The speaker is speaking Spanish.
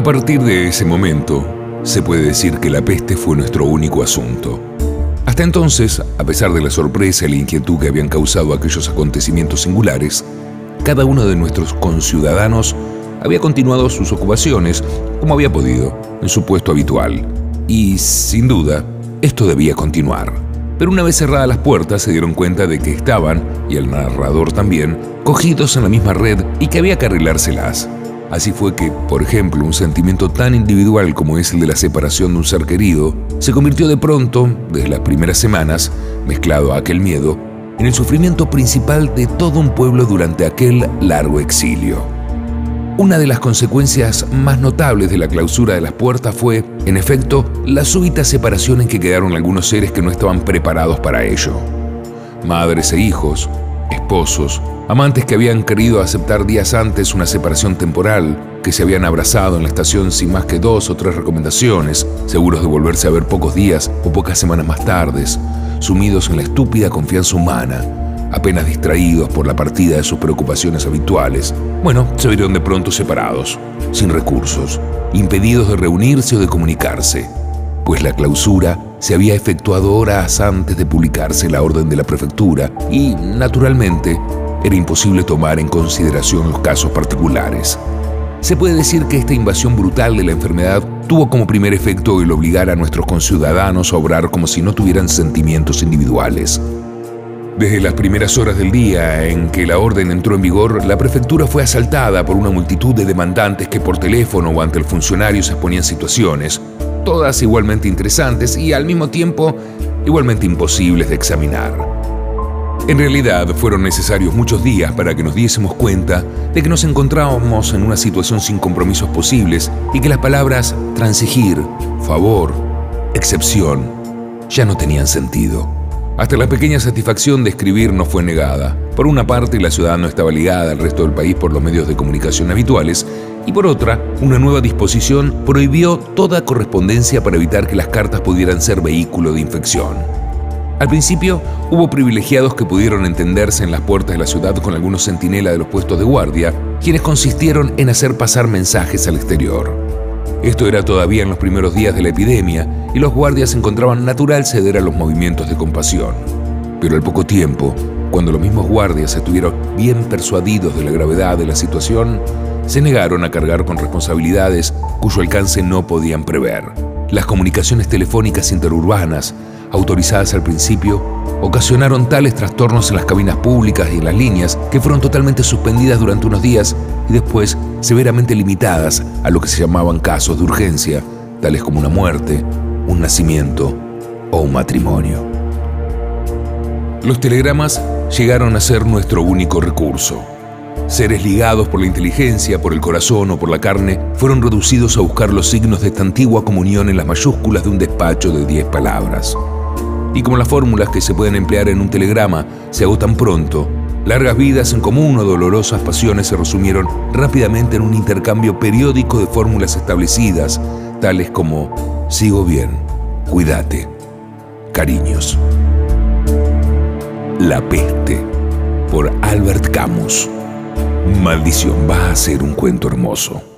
A partir de ese momento, se puede decir que la peste fue nuestro único asunto. Hasta entonces, a pesar de la sorpresa y la inquietud que habían causado aquellos acontecimientos singulares, cada uno de nuestros conciudadanos había continuado sus ocupaciones como había podido, en su puesto habitual. Y, sin duda, esto debía continuar. Pero una vez cerradas las puertas se dieron cuenta de que estaban, y el narrador también, cogidos en la misma red y que había que arreglárselas. Así fue que, por ejemplo, un sentimiento tan individual como es el de la separación de un ser querido, se convirtió de pronto, desde las primeras semanas, mezclado a aquel miedo, en el sufrimiento principal de todo un pueblo durante aquel largo exilio. Una de las consecuencias más notables de la clausura de las puertas fue, en efecto, la súbita separación en que quedaron algunos seres que no estaban preparados para ello. Madres e hijos, esposos, amantes que habían querido aceptar días antes una separación temporal, que se habían abrazado en la estación sin más que dos o tres recomendaciones, seguros de volverse a ver pocos días o pocas semanas más tardes, sumidos en la estúpida confianza humana, apenas distraídos por la partida de sus preocupaciones habituales, bueno, se vieron de pronto separados, sin recursos, impedidos de reunirse o de comunicarse, pues la clausura se había efectuado horas antes de publicarse la orden de la prefectura y, naturalmente, era imposible tomar en consideración los casos particulares. Se puede decir que esta invasión brutal de la enfermedad tuvo como primer efecto el obligar a nuestros conciudadanos a obrar como si no tuvieran sentimientos individuales. Desde las primeras horas del día en que la orden entró en vigor, la prefectura fue asaltada por una multitud de demandantes que por teléfono o ante el funcionario se exponían situaciones, todas igualmente interesantes y al mismo tiempo igualmente imposibles de examinar. En realidad fueron necesarios muchos días para que nos diésemos cuenta de que nos encontrábamos en una situación sin compromisos posibles y que las palabras transigir, favor, excepción ya no tenían sentido. Hasta la pequeña satisfacción de escribir no fue negada. Por una parte, la ciudad no estaba ligada al resto del país por los medios de comunicación habituales y por otra, una nueva disposición prohibió toda correspondencia para evitar que las cartas pudieran ser vehículo de infección. Al principio, hubo privilegiados que pudieron entenderse en las puertas de la ciudad con algunos centinelas de los puestos de guardia, quienes consistieron en hacer pasar mensajes al exterior. Esto era todavía en los primeros días de la epidemia y los guardias encontraban natural ceder a los movimientos de compasión. Pero al poco tiempo, cuando los mismos guardias estuvieron bien persuadidos de la gravedad de la situación, se negaron a cargar con responsabilidades cuyo alcance no podían prever. Las comunicaciones telefónicas interurbanas, autorizadas al principio, ocasionaron tales trastornos en las cabinas públicas y en las líneas que fueron totalmente suspendidas durante unos días y después severamente limitadas a lo que se llamaban casos de urgencia, tales como una muerte, un nacimiento o un matrimonio. Los telegramas llegaron a ser nuestro único recurso. Seres ligados por la inteligencia, por el corazón o por la carne, fueron reducidos a buscar los signos de esta antigua comunión en las mayúsculas de un despacho de diez palabras. Y como las fórmulas que se pueden emplear en un telegrama se agotan pronto, largas vidas en común o dolorosas pasiones se resumieron rápidamente en un intercambio periódico de fórmulas establecidas, tales como sigo bien, cuídate, cariños. La peste, por Albert Camus. Maldición va a ser un cuento hermoso.